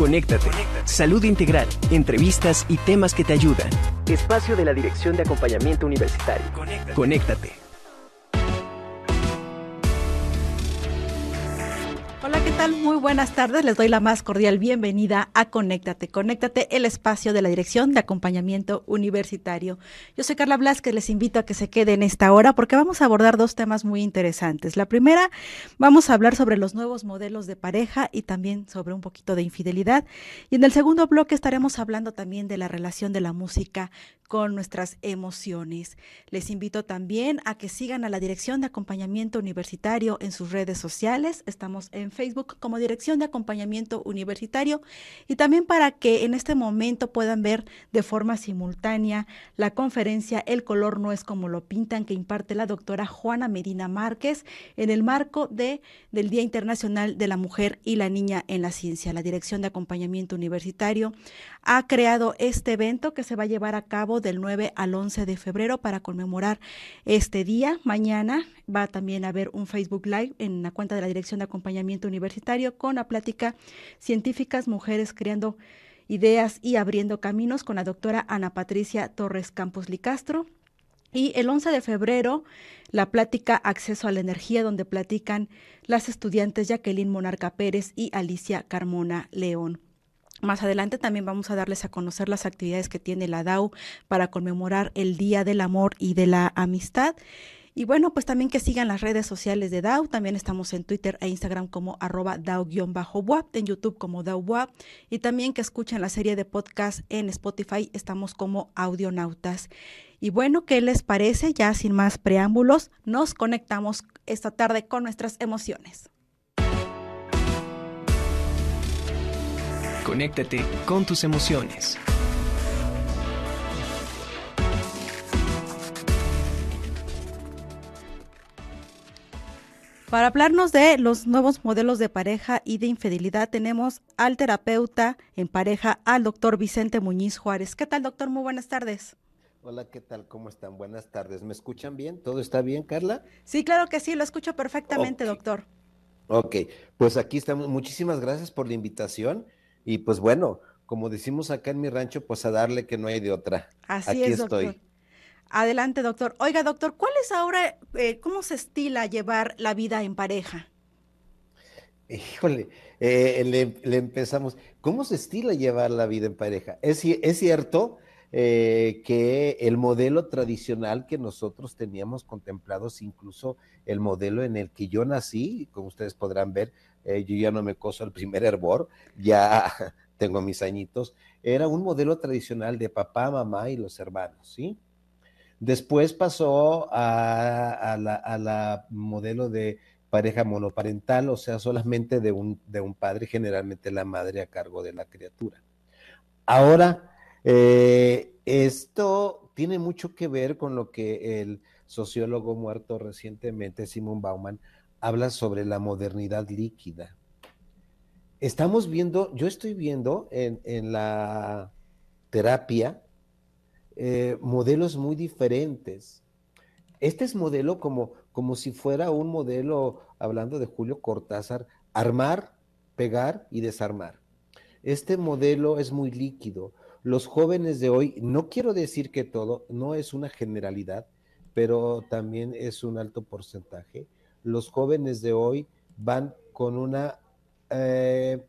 Conéctate. Salud integral, entrevistas y temas que te ayudan. Espacio de la Dirección de Acompañamiento Universitario. Conéctate. Buenas tardes. Les doy la más cordial bienvenida a Conéctate. Conéctate, el espacio de la Dirección de Acompañamiento Universitario. Yo soy Carla Blas, que les invito a que se quede en esta hora porque vamos a abordar dos temas muy interesantes. La primera, vamos a hablar sobre los nuevos modelos de pareja y también sobre un poquito de infidelidad. Y en el segundo bloque estaremos hablando también de la relación de la música con nuestras emociones. Les invito también a que sigan a la Dirección de Acompañamiento Universitario en sus redes sociales. Estamos en Facebook como Dirección de Acompañamiento Universitario y también para que en este momento puedan ver de forma simultánea la conferencia El color no es como lo pintan que imparte la doctora Juana Medina Márquez en el marco de del Día Internacional de la Mujer y la Niña en la Ciencia. La Dirección de Acompañamiento Universitario ha creado este evento que se va a llevar a cabo del 9 al 11 de febrero para conmemorar este día. Mañana va también a haber un Facebook Live en la cuenta de la Dirección de Acompañamiento Universitario con la plática Científicas Mujeres Creando Ideas y Abriendo Caminos con la doctora Ana Patricia Torres Campos Licastro. Y el 11 de febrero, la plática Acceso a la Energía, donde platican las estudiantes Jacqueline Monarca Pérez y Alicia Carmona León. Más adelante también vamos a darles a conocer las actividades que tiene la DAO para conmemorar el Día del Amor y de la Amistad. Y bueno, pues también que sigan las redes sociales de DAO. También estamos en Twitter e Instagram como arroba DAO-WAP, en YouTube como DAO-WAP. Y también que escuchen la serie de podcast en Spotify. Estamos como Audionautas. Y bueno, ¿qué les parece? Ya sin más preámbulos, nos conectamos esta tarde con nuestras emociones. Conéctate con tus emociones. Para hablarnos de los nuevos modelos de pareja y de infidelidad, tenemos al terapeuta en pareja, al doctor Vicente Muñiz Juárez. ¿Qué tal, doctor? Muy buenas tardes. Hola, ¿qué tal? ¿Cómo están? Buenas tardes. ¿Me escuchan bien? ¿Todo está bien, Carla? Sí, claro que sí, lo escucho perfectamente, doctor. Ok, pues aquí estamos. Muchísimas gracias por la invitación. Y pues bueno, como decimos acá en mi rancho, pues a darle que no hay de otra. Así Aquí es, doctor. estoy. Adelante, doctor. Oiga, doctor, ¿cuál es ahora, eh, cómo se estila llevar la vida en pareja? Híjole, eh, le, empezamos. ¿Cómo se estila llevar la vida en pareja? Es, es cierto eh, que el modelo tradicional que nosotros teníamos contemplados, incluso el modelo en el que yo nací, como ustedes podrán ver, yo ya no me coso el primer hervor, ya tengo mis añitos, era un modelo tradicional de papá, mamá y los hermanos, ¿sí? Después pasó a, la, modelo de pareja monoparental, o sea, solamente de un, de un, padre, generalmente la madre a cargo de la criatura. Ahora, eh, esto tiene mucho que ver con lo que el sociólogo muerto recientemente, Simon Bauman, habla sobre la modernidad líquida estamos viendo, yo estoy viendo en, la terapia eh, modelos muy diferentes. Este es modelo como, como si fuera un modelo, hablando de Julio Cortázar, armar, pegar y desarmar. Este modelo es muy líquido. Los jóvenes de hoy, no quiero decir que todo, no es una generalidad, pero también es un alto porcentaje. Los jóvenes de hoy van con una eh,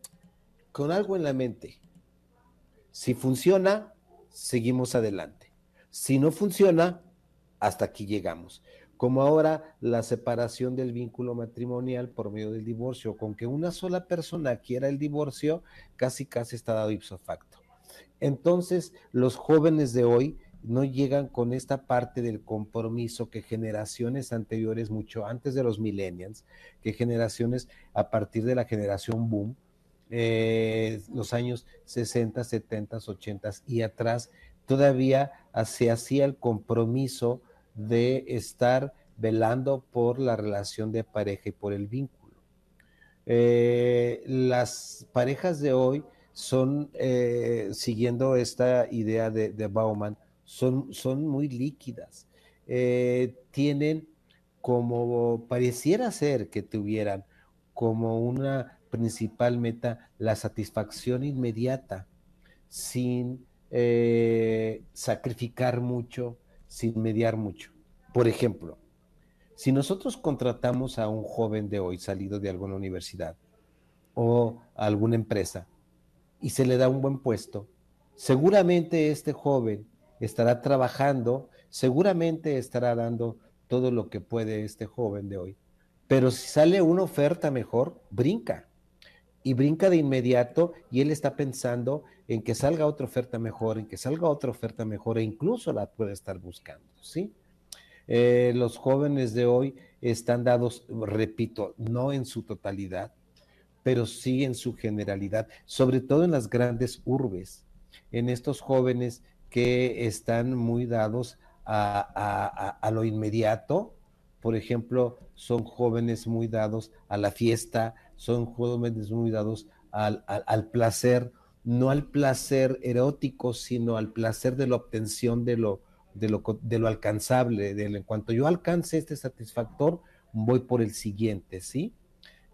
con algo en la mente. Si funciona, seguimos adelante. Si no funciona, hasta aquí llegamos. Como ahora la separación del vínculo matrimonial por medio del divorcio, con que una sola persona quiera el divorcio, casi casi está dado ipso facto. Entonces, los jóvenes de hoy no llegan con esta parte del compromiso que generaciones anteriores, mucho antes de los millennials, que generaciones a partir de la generación boom, eh, los años 60, 70, 80 y atrás, todavía se hacía el compromiso de estar velando por la relación de pareja y por el vínculo. Eh, las parejas de hoy son, eh, siguiendo esta idea de Bauman, son, muy líquidas. Eh, tienen como, pareciera ser que tuvieran como una principal meta la satisfacción inmediata, sin eh, sacrificar mucho, sin mediar mucho. Por ejemplo, si nosotros contratamos a un joven de hoy salido de alguna universidad o alguna empresa y se le da un buen puesto, seguramente este joven estará trabajando, seguramente estará dando todo lo que puede este joven de hoy. Pero si sale una oferta mejor, brinca. Y brinca de inmediato y él está pensando en que salga otra oferta mejor, en que salga otra oferta mejor e incluso la puede estar buscando, ¿sí? Eh, los jóvenes de hoy están dados, repito, no en su totalidad, pero sí en su generalidad, sobre todo en las grandes urbes, en estos jóvenes que están muy dados a, lo inmediato, por ejemplo, son jóvenes muy dados a la fiesta, son jóvenes muy dados al, placer, no al placer erótico, sino al placer de la obtención de lo, de lo, de lo alcanzable. De, en cuanto yo alcance este satisfactor, voy por el siguiente, ¿sí?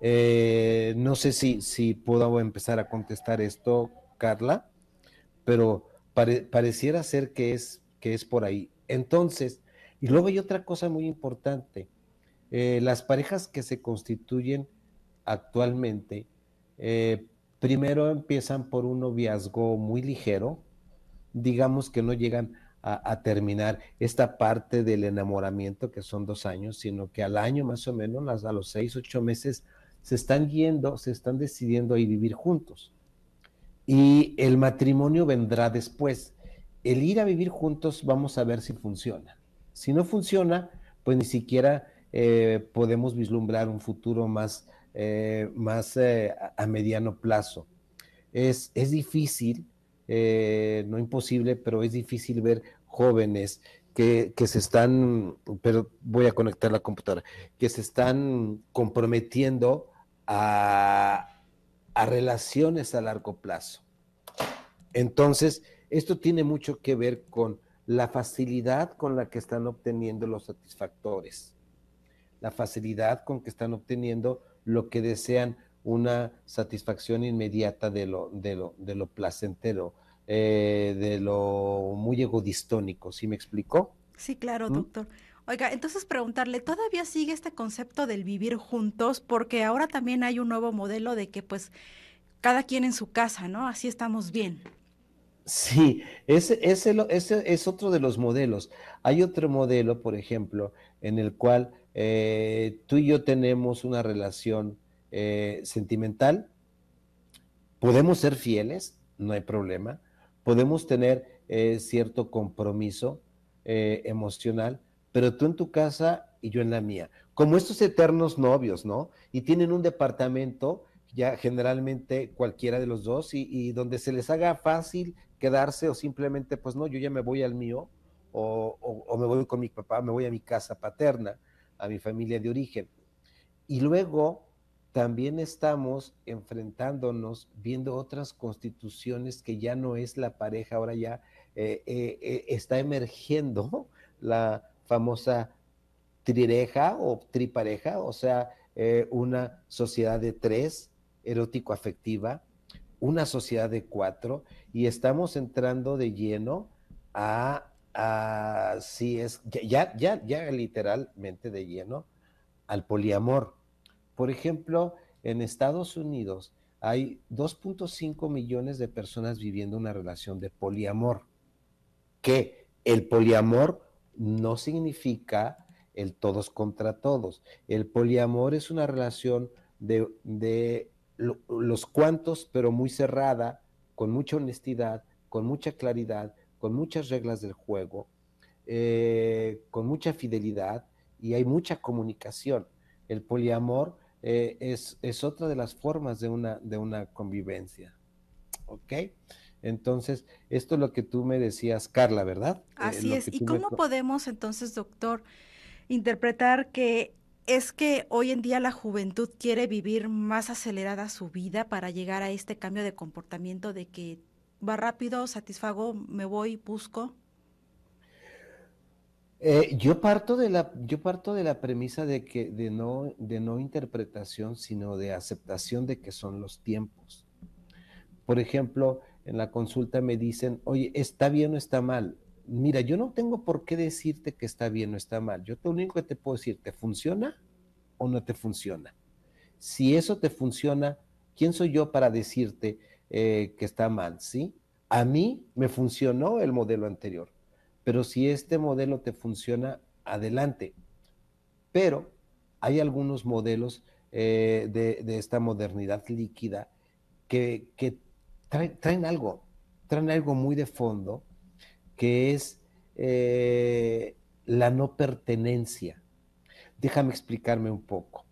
Eh, no sé si, si puedo empezar a contestar esto, Carla, pero pareciera ser que es, que es por ahí. Entonces, y luego hay otra cosa muy importante. Eh, las parejas que se constituyen actualmente, eh, primero empiezan por un noviazgo muy ligero, digamos que no llegan a, terminar esta parte del enamoramiento, que son dos años, sino que al año más o menos, a los seis, ocho meses, se están yendo, se están decidiendo a vivir juntos. Y el matrimonio vendrá después. El ir a vivir juntos, vamos a ver si funciona. Si no funciona, pues ni siquiera eh, podemos vislumbrar un futuro más, eh, más eh, a mediano plazo. Es, es difícil, no imposible, pero es difícil ver jóvenes que, se están, pero voy a conectar la computadora, que se están comprometiendo a, relaciones a largo plazo. Entonces, esto tiene mucho que ver con la facilidad con la que están obteniendo los satisfactores, la facilidad con que están obteniendo lo que desean una satisfacción inmediata de lo, de lo, de lo placentero, eh, de lo muy egodistónico, ¿sí me explicó? Sí, claro, ¿Mm? doctor. Oiga, entonces preguntarle, ¿todavía sigue este concepto del vivir juntos? Porque ahora también hay un nuevo modelo de que pues cada quien en su casa, ¿no? Así estamos bien. Sí, ese, es otro de los modelos. Hay otro modelo, por ejemplo, en el cual eh, tú y yo tenemos una relación eh, sentimental, podemos ser fieles, no hay problema, podemos tener eh, cierto compromiso emocional, pero tú en tu casa y yo en la mía. Como estos eternos novios, ¿no? Y tienen un departamento, ya generalmente cualquiera de los dos, y, donde se les haga fácil quedarse o simplemente, pues no, yo ya me voy al mío, o, me voy con mi papá, me voy a mi casa paterna, a mi familia de origen. Y luego también estamos enfrentándonos, viendo otras constituciones que ya no es la pareja, ahora ya eh, eh, eh, está emergiendo la famosa trireja o tripareja, o sea, eh, una sociedad de tres, erótico-afectiva, una sociedad de cuatro, y estamos entrando de lleno a, a si es, ya, ya, ya literalmente de lleno al poliamor. Por ejemplo, en Estados Unidos hay 2.5 millones de personas viviendo una relación de poliamor, que el poliamor no significa el todos contra todos. El poliamor es una relación de, los cuantos, pero muy cerrada, con mucha honestidad, con mucha claridad, con muchas reglas del juego, eh, con mucha fidelidad y hay mucha comunicación. El poliamor eh, es, es, otra de las formas de una, de una convivencia. ¿Ok? Entonces, esto es lo que tú me decías, Carla, ¿verdad? Eh, Así es. ¿Y cómo podemos entonces, doctor, interpretar que es que hoy en día la juventud quiere vivir más acelerada su vida para llegar a este cambio de comportamiento de que va rápido, satisfago, me voy, busco? Eh, yo, parto de la, yo parto de la premisa de que de no, de no interpretación, sino de aceptación de que son los tiempos. Por ejemplo, en la consulta me dicen, oye, ¿está bien o está mal? Mira, yo no tengo por qué decirte que está bien o está mal. Yo lo único que te puedo decir, ¿te funciona o no te funciona? Si eso te funciona, ¿quién soy yo para decirte eh, que está mal? ¿Sí? A mí me funcionó el modelo anterior pero si este modelo te funciona, adelante. Pero hay algunos modelos eh, de, esta modernidad líquida que, traen, algo, traen algo muy de fondo, que es eh, la no pertenencia. Déjame explicarme un poco.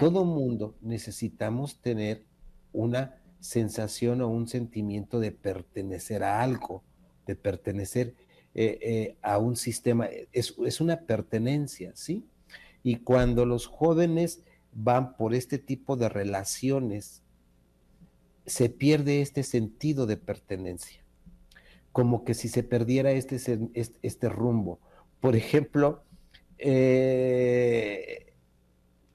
Todo mundo necesitamos tener una sensación o un sentimiento de pertenecer a algo, de pertenecer. Eh, eh, a un sistema, es, una pertenencia, ¿sí? Y cuando los jóvenes van por este tipo de relaciones, se pierde este sentido de pertenencia, como que si se perdiera este, este, rumbo. Por ejemplo, eh,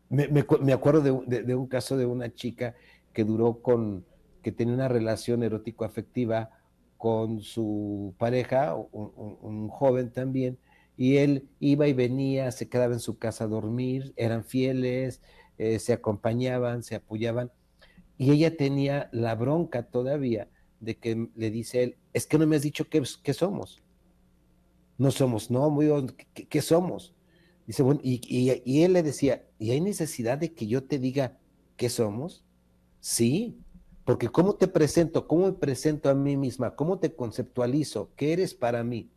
me, acuerdo de, de, un caso de una chica que duró con, que tenía una relación erótico-afectiva con su pareja, un, joven también, y él iba y venía, se quedaba en su casa a dormir, eran fieles, eh, se acompañaban, se apoyaban, y ella tenía la bronca todavía de que le dice él, es que no me has dicho qué, somos. No somos, no, muy, ¿qué, somos? Dice, bueno, y, y, él le decía, ¿y hay necesidad de que yo te diga qué somos? Sí, porque ¿cómo te presento? ¿Cómo me presento a mí misma? ¿Cómo te conceptualizo? ¿Qué eres para mí?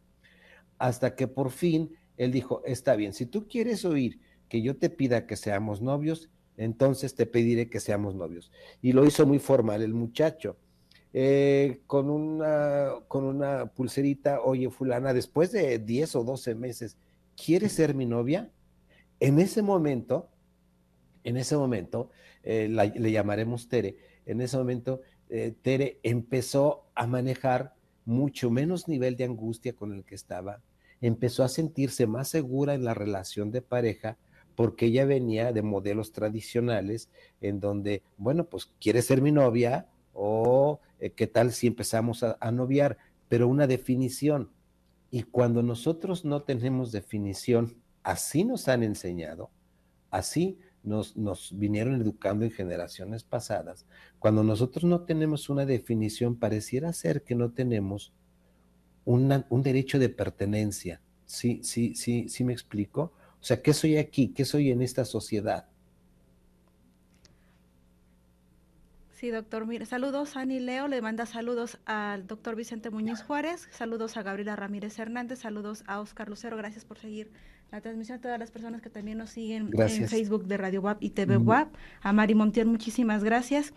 Hasta que por fin él dijo, está bien, si tú quieres oír que yo te pida que seamos novios, entonces te pediré que seamos novios. Y lo hizo muy formal el muchacho. Eh, con, una, con una pulserita, oye, fulana, después de 10 o 12 meses, ¿quieres ser mi novia? En ese momento, en ese momento, eh, le llamaremos Tere, en ese momento eh, Tere empezó a manejar mucho menos nivel de angustia con el que estaba, empezó a sentirse más segura en la relación de pareja porque ella venía de modelos tradicionales en donde, bueno, pues quiere ser mi novia o eh, qué tal si empezamos a, noviar, pero una definición. Y cuando nosotros no tenemos definición, así nos han enseñado, así nos, vinieron educando en generaciones pasadas, cuando nosotros no tenemos una definición, pareciera ser que no tenemos un derecho de pertenencia. ¿Sí, sí, sí, sí me explico? O sea, ¿qué soy aquí? ¿Qué soy en esta sociedad? Sí, doctor. Mire, saludos a Ani Leo, le manda saludos al doctor Vicente Muñoz Juárez, saludos a Gabriela Ramírez Hernández, saludos a Oscar Lucero, gracias por seguir la transmisión a todas las personas que también nos siguen en Facebook de Radio WAP y TV WAP. A Mari Montiel, muchísimas gracias.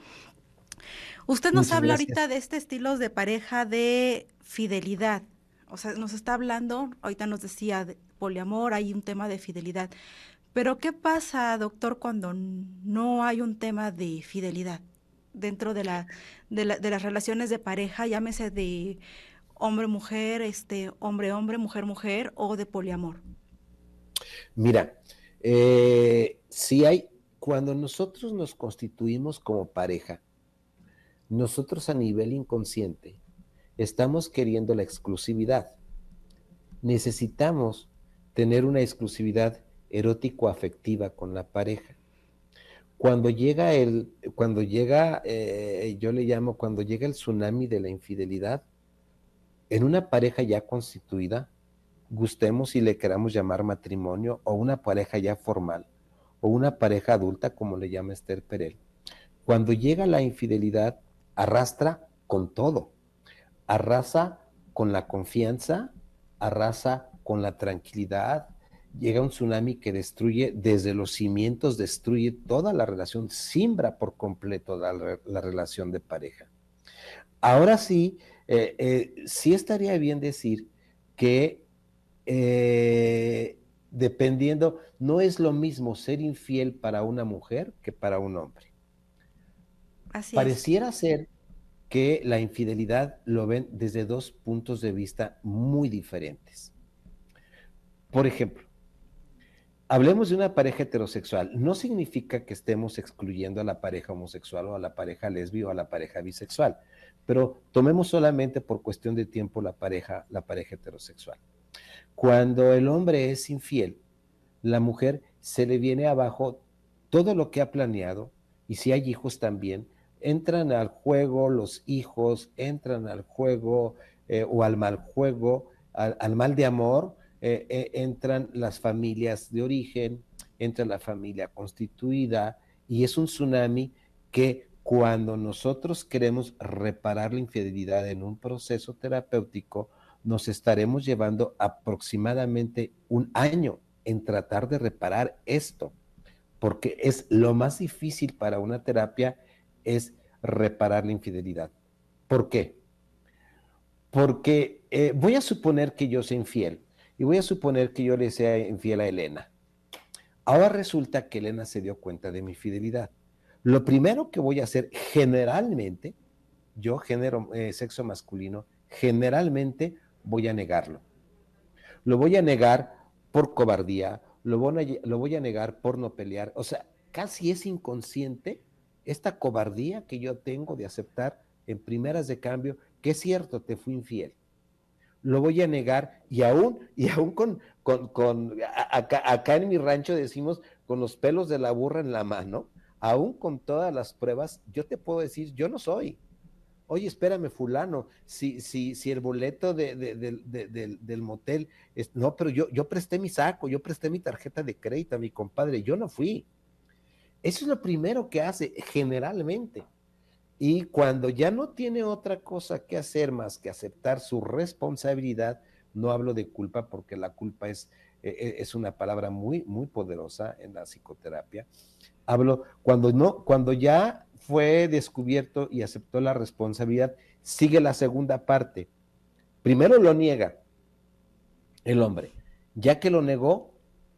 Usted nos habla ahorita de este estilo de pareja de fidelidad. O sea, nos está hablando, ahorita nos decía de poliamor, hay un tema de fidelidad. Pero ¿qué pasa, doctor, cuando no hay un tema de fidelidad dentro de, la, de, la, de las relaciones de pareja, llámese de hombre-mujer, este, hombre-hombre, mujer-mujer o de poliamor? Mira, eh, si hay, cuando nosotros nos constituimos como pareja, nosotros a nivel inconsciente estamos queriendo la exclusividad. Necesitamos tener una exclusividad erótico-afectiva con la pareja. Cuando llega el, cuando llega, eh, yo le llamo, cuando llega el tsunami de la infidelidad, en una pareja ya constituida, gustemos y le queramos llamar matrimonio o una pareja ya formal o una pareja adulta como le llama Esther Perel, cuando llega la infidelidad arrastra con todo, arrasa con la confianza, arrasa con la tranquilidad, llega un tsunami que destruye desde los cimientos, destruye toda la relación, simbra por completo la, relación de pareja. Ahora sí, eh, eh, sí estaría bien decir que eh, dependiendo, no es lo mismo ser infiel para una mujer que para un hombre. Pareciera ser que la infidelidad lo ven desde dos puntos de vista muy diferentes. Por ejemplo, hablemos de una pareja heterosexual. No significa que estemos excluyendo a la pareja homosexual o a la pareja lesbi o a la pareja bisexual, pero tomemos solamente por cuestión de tiempo la pareja, la pareja heterosexual. Cuando el hombre es infiel, la mujer se le viene abajo todo lo que ha planeado, y si hay hijos también, entran al juego los hijos, entran al juego eh, o al mal juego, al, mal de amor, eh, eh, entran las familias de origen, entra la familia constituida, y es un tsunami que cuando nosotros queremos reparar la infidelidad en un proceso terapéutico, nos estaremos llevando aproximadamente un año en tratar de reparar esto, porque es lo más difícil para una terapia es reparar la infidelidad. ¿Por qué? Porque eh, voy a suponer que yo soy infiel y voy a suponer que yo le sea infiel a Elena. Ahora resulta que Elena se dio cuenta de mi fidelidad. Lo primero que voy a hacer generalmente, yo genero eh, sexo masculino, generalmente voy a negarlo. Lo voy a negar por cobardía, lo voy a, negar por no pelear. O sea, casi es inconsciente esta cobardía que yo tengo de aceptar en primeras de cambio que es cierto, te fui infiel. Lo voy a negar y aún, y aún con, con, acá, acá, en mi rancho decimos con los pelos de la burra en la mano, aún con todas las pruebas, yo te puedo decir, yo no soy oye, espérame, fulano, si, si, si el boleto del motel, es, no, pero yo, yo presté mi saco, yo presté mi tarjeta de crédito a mi compadre, yo no fui. Eso es lo primero que hace generalmente. Y cuando ya no tiene otra cosa que hacer más que aceptar su responsabilidad, no hablo de culpa porque la culpa es, e, e, es una palabra muy, muy poderosa en la psicoterapia. Hablo cuando no, cuando ya fue descubierto y aceptó la responsabilidad, sigue la segunda parte. Primero lo niega el hombre. Ya que lo negó,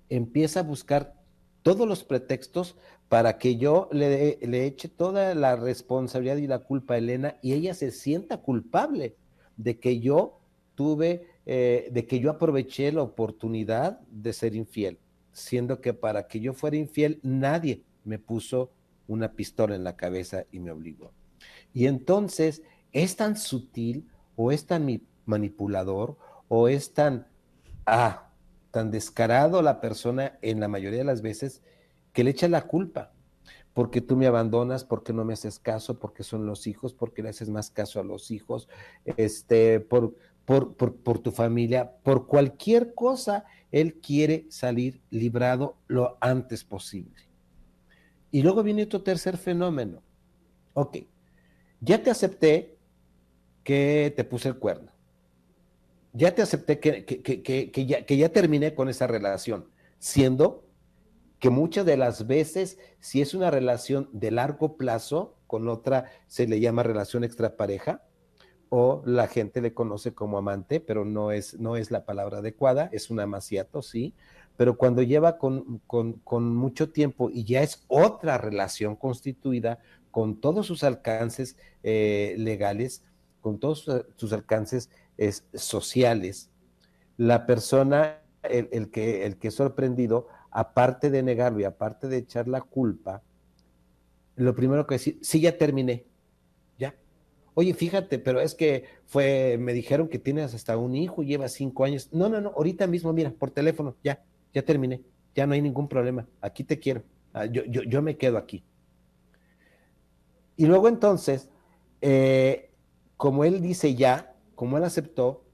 empieza a buscar todos los pretextos para que yo le, eche toda la responsabilidad y la culpa a Elena y ella se sienta culpable de que yo tuve, eh, de que yo aproveché la oportunidad de ser infiel, siendo que para que yo fuera infiel nadie me puso una pistola en la cabeza y me obligó. Y entonces es tan sutil o es tan manipulador o es tan, ah, tan descarado la persona en la mayoría de las veces que le echa la culpa. Porque tú me abandonas, porque no me haces caso, porque son los hijos, porque le haces más caso a los hijos, este, por, por, por, por tu familia, por cualquier cosa, él quiere salir librado lo antes posible. Y luego viene otro tercer fenómeno. Ok, ya te acepté que te puse el cuerno. Ya te acepté que, ya, que ya terminé con esa relación, siendo que muchas de las veces, si es una relación de largo plazo, con otra se le llama relación extrapareja, o la gente le conoce como amante, pero no es, no es la palabra adecuada, es un amaciato, sí, pero cuando lleva con, mucho tiempo y ya es otra relación constituida con todos sus alcances eh, legales, con todos sus, alcances sociales, la persona, el, que, el que es sorprendido, aparte de negarlo y aparte de echar la culpa, lo primero que decir, sí, ya terminé, ya. Oye, fíjate, pero es que fue, me dijeron que tienes hasta un hijo, lleva cinco años. No, no, no, ahorita mismo, mira, por teléfono, ya, ya terminé, ya no hay ningún problema, aquí te quiero, ah, yo, yo, me quedo aquí. Y luego entonces, eh, como él dice ya, como él aceptó,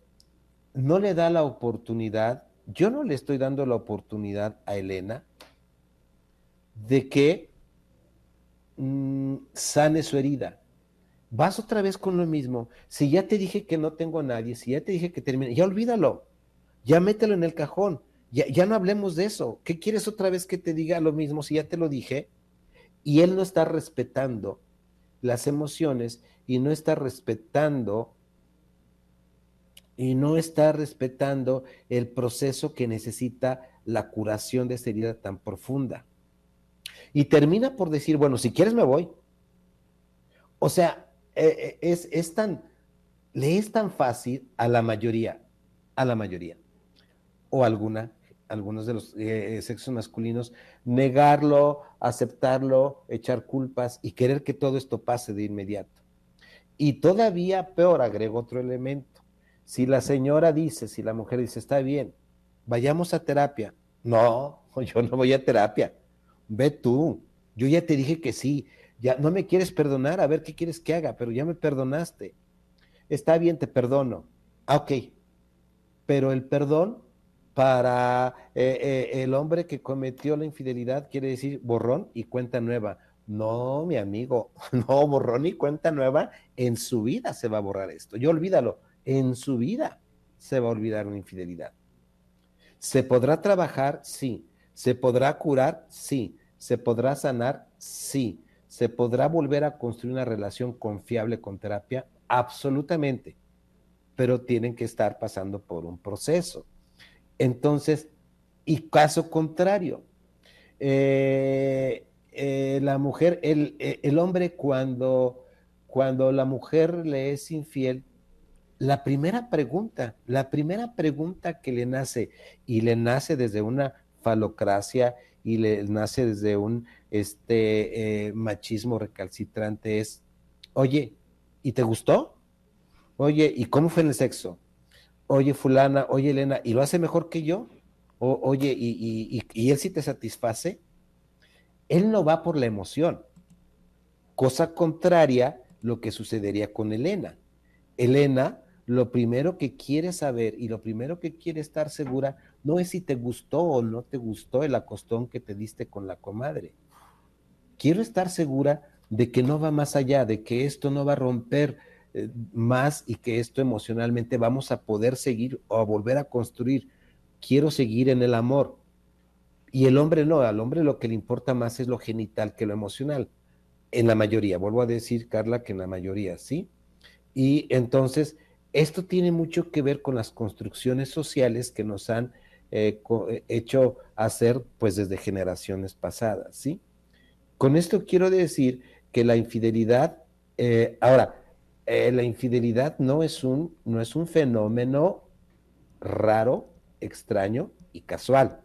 no le da la oportunidad, yo no le estoy dando la oportunidad a Elena de que mm, sane su herida. Vas otra vez con lo mismo. Si ya te dije que no tengo a nadie, si ya te dije que termine, ya olvídalo, ya mételo en el cajón. Ya, no hablemos de eso. ¿Qué quieres otra vez que te diga lo mismo si ya te lo dije? Y él no está respetando las emociones y no está respetando y no está respetando el proceso que necesita la curación de esta herida tan profunda. Y termina por decir, bueno, si quieres me voy. O sea, eh, eh, es, es tan, le es tan fácil a la mayoría, a la mayoría, o alguna algunos de los eh, sexos masculinos, negarlo, aceptarlo, echar culpas y querer que todo esto pase de inmediato. Y todavía peor, agrego otro elemento. Si la señora dice, si la mujer dice, está bien, vayamos a terapia. No, yo no voy a terapia. Ve tú. Yo ya te dije que sí. Ya no me quieres perdonar, a ver qué quieres que haga, pero ya me perdonaste. Está bien, te perdono. Ah, ok. Pero el perdón para eh, eh, el hombre que cometió la infidelidad quiere decir borrón y cuenta nueva. No, mi amigo, no, borrón y cuenta nueva, en su vida se va a borrar esto. Yo olvídalo, en su vida se va a olvidar una infidelidad. ¿Se podrá trabajar? Sí. ¿Se podrá curar? Sí. ¿Se podrá sanar? Sí. ¿Se podrá volver a construir una relación confiable con terapia? Absolutamente. Pero tienen que estar pasando por un proceso. Entonces, y caso contrario, eh, eh, la mujer, el, eh, el, hombre cuando, cuando la mujer le es infiel, la primera pregunta, la primera pregunta que le nace, y le nace desde una falocracia y le nace desde un este, machismo recalcitrante es, oye, ¿y te gustó? Oye, ¿y cómo fue el sexo? oye fulana, oye Elena, ¿y lo hace mejor que yo? Oye, y, y, él sí te satisface? Él no va por la emoción. Cosa contraria lo que sucedería con Elena. Elena lo primero que quiere saber y lo primero que quiere estar segura no es si te gustó o no te gustó el acostón que te diste con la comadre. Quiero estar segura de que no va más allá, de que esto no va a romper eh, más y que esto emocionalmente vamos a poder seguir o a volver a construir. Quiero seguir en el amor. Y el hombre no, al hombre lo que le importa más es lo genital que lo emocional. En la mayoría, vuelvo a decir, Carla, que en la mayoría, ¿sí? Y entonces, esto tiene mucho que ver con las construcciones sociales que nos han eh, eh, hecho hacer pues desde generaciones pasadas, ¿sí? Con esto quiero decir que la infidelidad, ahora, eh, la infidelidad no es, un, no es un fenómeno raro, extraño y casual.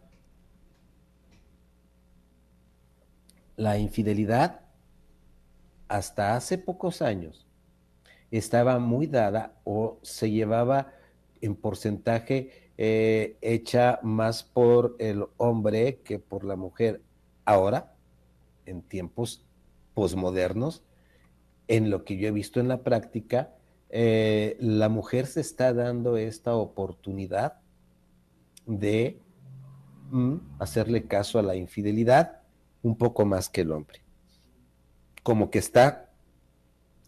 La infidelidad, hasta hace pocos años, estaba muy dada o se llevaba en porcentaje eh, hecha más por el hombre que por la mujer. Ahora, en tiempos posmodernos, en lo que yo he visto en la práctica, eh, la mujer se está dando esta oportunidad de mm, hacerle caso a la infidelidad un poco más que el hombre. Como que está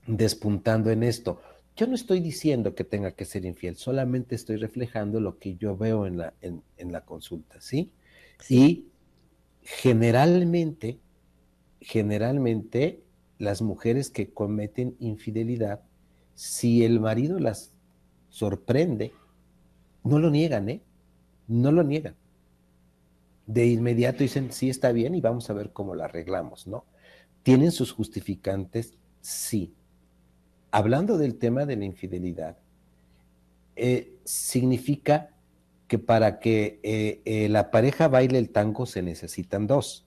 despuntando en esto. Yo no estoy diciendo que tenga que ser infiel, solamente estoy reflejando lo que yo veo en la, en, la consulta, ¿sí? Y generalmente, generalmente las mujeres que cometen infidelidad, si el marido las sorprende, no lo niegan, ¿eh? No lo niegan. De inmediato dicen, sí está bien y vamos a ver cómo la arreglamos, ¿no? ¿Tienen sus justificantes? Sí. Hablando del tema de la infidelidad, eh, significa que para que eh, eh, la pareja baile el tango se necesitan dos.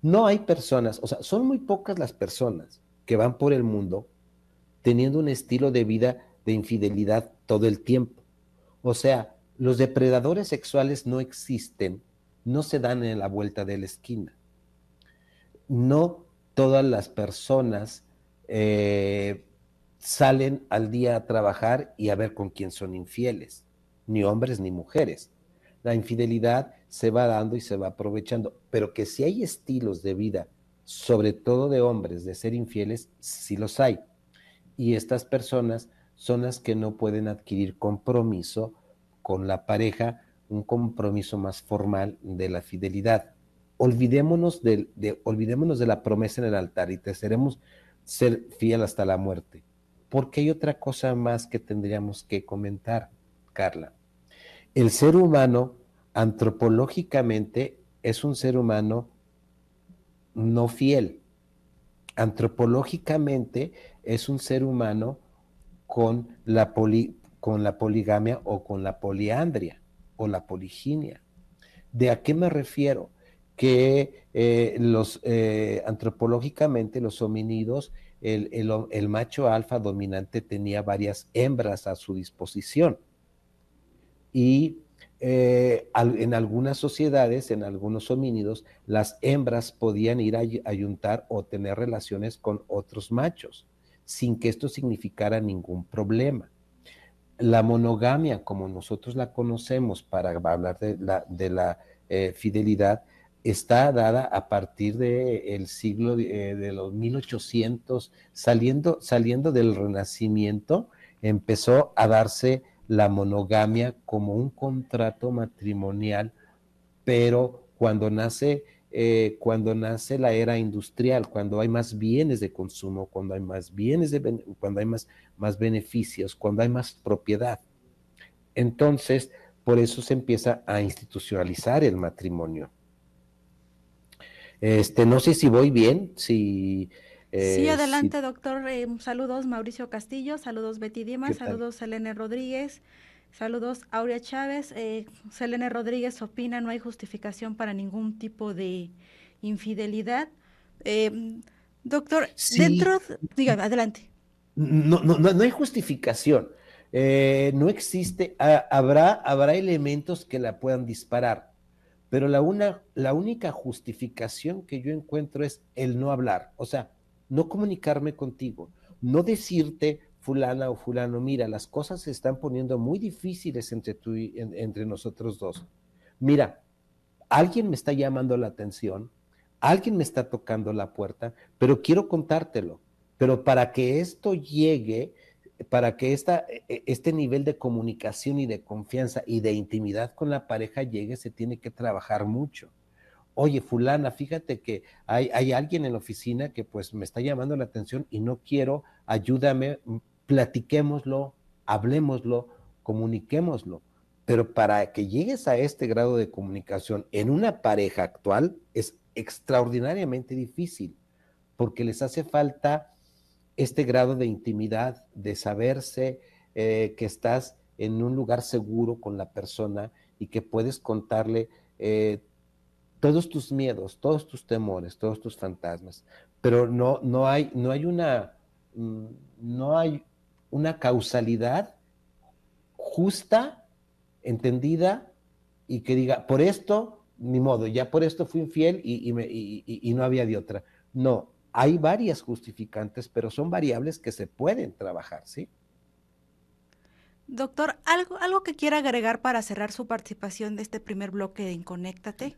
No hay personas, o sea, son muy pocas las personas que van por el mundo teniendo un estilo de vida de infidelidad todo el tiempo. O sea, los depredadores sexuales no existen, no se dan en la vuelta de la esquina. No todas las personas salen al día a trabajar y a ver con quién son infieles, ni hombres ni mujeres. La infidelidad se va dando y se va aprovechando. Pero que si hay estilos de vida, sobre todo de hombres, de ser infieles, sí los hay. Y estas personas son las que no pueden adquirir compromiso con la pareja, un compromiso más formal de la fidelidad. Olvidémonos de, olvidémonos de la promesa en el altar y te seremos ser fiel hasta la muerte. Porque hay otra cosa más que tendríamos que comentar, Carla. El ser humano antropológicamente es un ser humano no fiel. Antropológicamente es un ser humano con la, poligamia o con la poliandria o la poliginia. ¿De a qué me refiero? Que eh, los eh, antropológicamente los homínidos, el, el, macho alfa dominante tenía varias hembras a su disposición. Y eh, en algunas sociedades, en algunos homínidos, las hembras podían ir a ayuntar o tener relaciones con otros machos, sin que esto significara ningún problema. La monogamia, como nosotros la conocemos para hablar de la, de la eh, fidelidad, está dada a partir del siglo eh, de los 1800, saliendo, saliendo del Renacimiento, empezó a darse la monogamia como un contrato matrimonial, pero cuando nace, eh, cuando nace la era industrial, cuando hay más bienes de consumo, cuando hay más bienes, de, cuando hay más, más beneficios, cuando hay más propiedad. Entonces, por eso se empieza a institucionalizar el matrimonio. Este, no sé si voy bien, si sí, eh, adelante, doctor. Eh, saludos, Mauricio Castillo. Saludos, Betty Dimas. Saludos, Selene Rodríguez. Saludos, Aurea Chávez. Eh, Selene Rodríguez opina, no hay justificación para ningún tipo de infidelidad. Eh, doctor, dentro, diga, adelante. No, no, no, hay justificación. no existe, habrá, habrá elementos que la puedan disparar, pero la, una, la única justificación que yo encuentro es el no hablar. O sea, no comunicarme contigo, no decirte fulana o fulano, mira, las cosas se están poniendo muy difíciles entre tú y entre nosotros dos. Mira, alguien me está llamando la atención, alguien me está tocando la puerta, pero quiero contártelo. Pero para que esto llegue, para que esta, e, este nivel de comunicación y de confianza y de intimidad con la pareja llegue, se tiene que trabajar mucho oye, fulana, fíjate que hay, hay, alguien en la oficina que pues me está llamando la atención y no quiero, ayúdame, platiquémoslo, hablemoslo, comuniquémoslo. Pero para que llegues a este grado de comunicación en una pareja actual es extraordinariamente difícil, porque les hace falta este grado de intimidad, de saberse eh, que estás en un lugar seguro con la persona y que puedes contarle eh, todos tus miedos, todos tus temores, todos tus fantasmas, pero no, no, hay, no hay una, mm, no hay una causalidad justa, entendida y que diga, por esto, ni modo, ya por esto fui infiel y, y no había de otra. No, hay varias justificantes, pero son variables que se pueden trabajar, ¿sí? Doctor, ¿algo, algo que quiera agregar para cerrar su participación de este primer bloque de Inconéctate?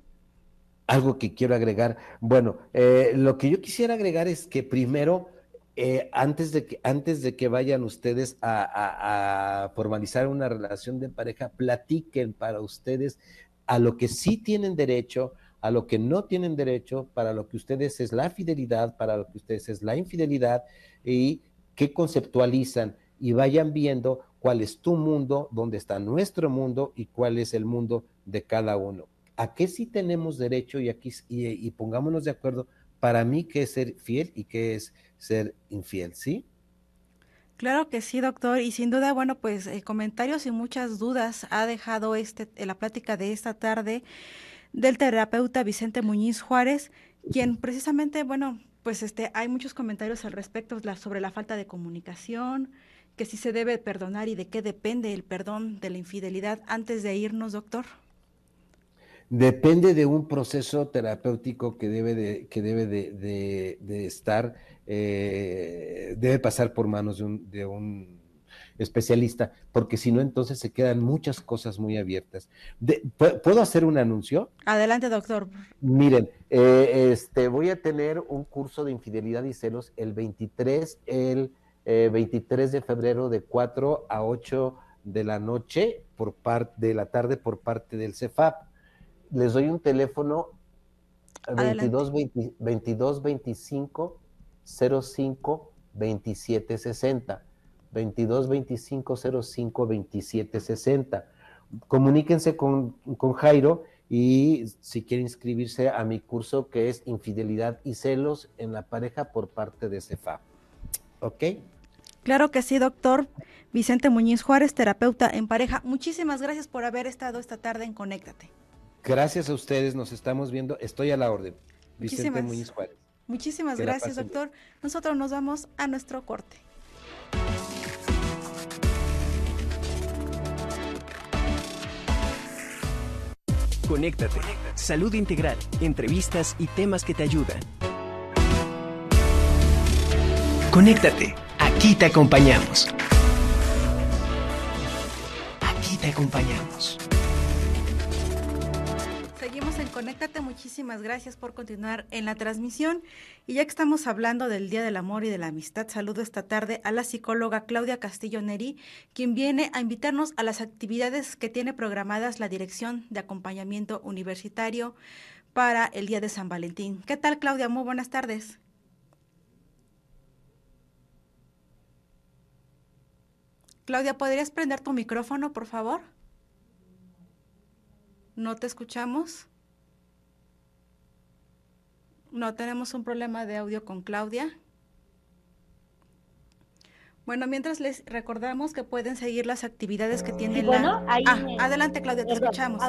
algo que quiero agregar. Bueno, eh, lo que yo quisiera agregar es que primero, eh, antes, de que, antes de que vayan ustedes a, formalizar una relación de pareja, platiquen para ustedes a lo que sí tienen derecho, a lo que no tienen derecho, para lo que ustedes es la fidelidad, para lo que ustedes es la infidelidad y qué conceptualizan y vayan viendo cuál es tu mundo, dónde está nuestro mundo y cuál es el mundo de cada uno a qué sí tenemos derecho y aquí y, pongámonos de acuerdo para mí qué es ser fiel y qué es ser infiel, ¿sí? Claro que sí, doctor. Y sin duda, bueno, pues eh, comentarios y muchas dudas ha dejado este, la plática de esta tarde del terapeuta Vicente Muñiz Juárez, quien precisamente, bueno, pues este, hay muchos comentarios al respecto sobre la falta de comunicación, que si se debe perdonar y de qué depende el perdón de la infidelidad. Antes de irnos, doctor depende de un proceso terapéutico que debe de, que debe de, estar, eh, debe pasar por manos de un, de un especialista, porque si no, entonces se quedan muchas cosas muy abiertas. ¿Puedo hacer un anuncio? Adelante, doctor. Miren, eh, este, voy a tener un curso de infidelidad y celos el 23, el 23 eh, de febrero de 4 a 8 de la noche, por parte de la tarde por parte del CEFAP les doy un teléfono 22, 22 25 05 27 60. 22 25 05 27 60. Comuníquense con, con Jairo y si quiere inscribirse a mi curso que es Infidelidad y Celos en la pareja por parte de CEFA. ¿Ok? Claro que sí, doctor Vicente Muñiz Juárez, terapeuta en pareja. Muchísimas gracias por haber estado esta tarde en Conéctate. Gracias a ustedes, nos estamos viendo. Estoy a la orden. Vicente Muñiz Juárez. Muchísimas gracias, doctor. Nosotros nos vamos a nuestro corte. Conéctate. Salud integral, entrevistas y temas que te ayudan. Conéctate. Aquí te acompañamos. Aquí te acompañamos. Conéctate, muchísimas gracias por continuar en la transmisión. Y ya que estamos hablando del Día del Amor y de la Amistad, saludo esta tarde a la psicóloga Claudia Castillo Neri, quien viene a invitarnos a las actividades que tiene programadas la Dirección de Acompañamiento Universitario para el Día de San Valentín. ¿Qué tal, Claudia? Muy buenas tardes. Claudia, ¿podrías prender tu micrófono, por favor? No te escuchamos. No tenemos un problema de audio con Claudia. Bueno, mientras les recordamos que pueden seguir las actividades que tiene bueno, la... ah, adelante Claudia, te escuchamos.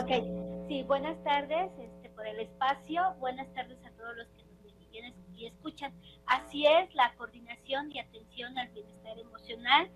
Sí, buenas tardes este, por el espacio. Buenas tardes a todos los que nos ven y escuchan. Así es, la coordinación y atención al bienestar emocional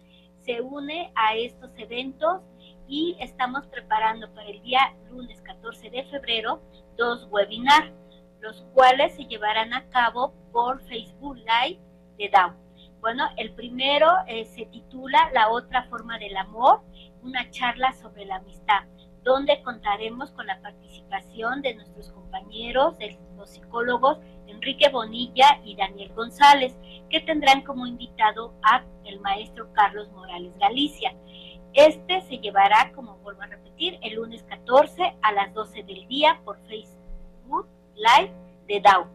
se une a estos eventos y estamos preparando para el día lunes 14 de febrero dos webinars, los cuales se llevarán a cabo por Facebook Live de DAO. Bueno, el primero eh, se titula La otra forma del amor, una charla sobre la amistad, donde contaremos con la participación de nuestros compañeros, los psicólogos Enrique Bonilla y Daniel González, que tendrán como invitado a el maestro Carlos Morales Galicia. Este se llevará, como vuelvo a repetir, el lunes 14 a las 12 del día por Facebook Live de DAO.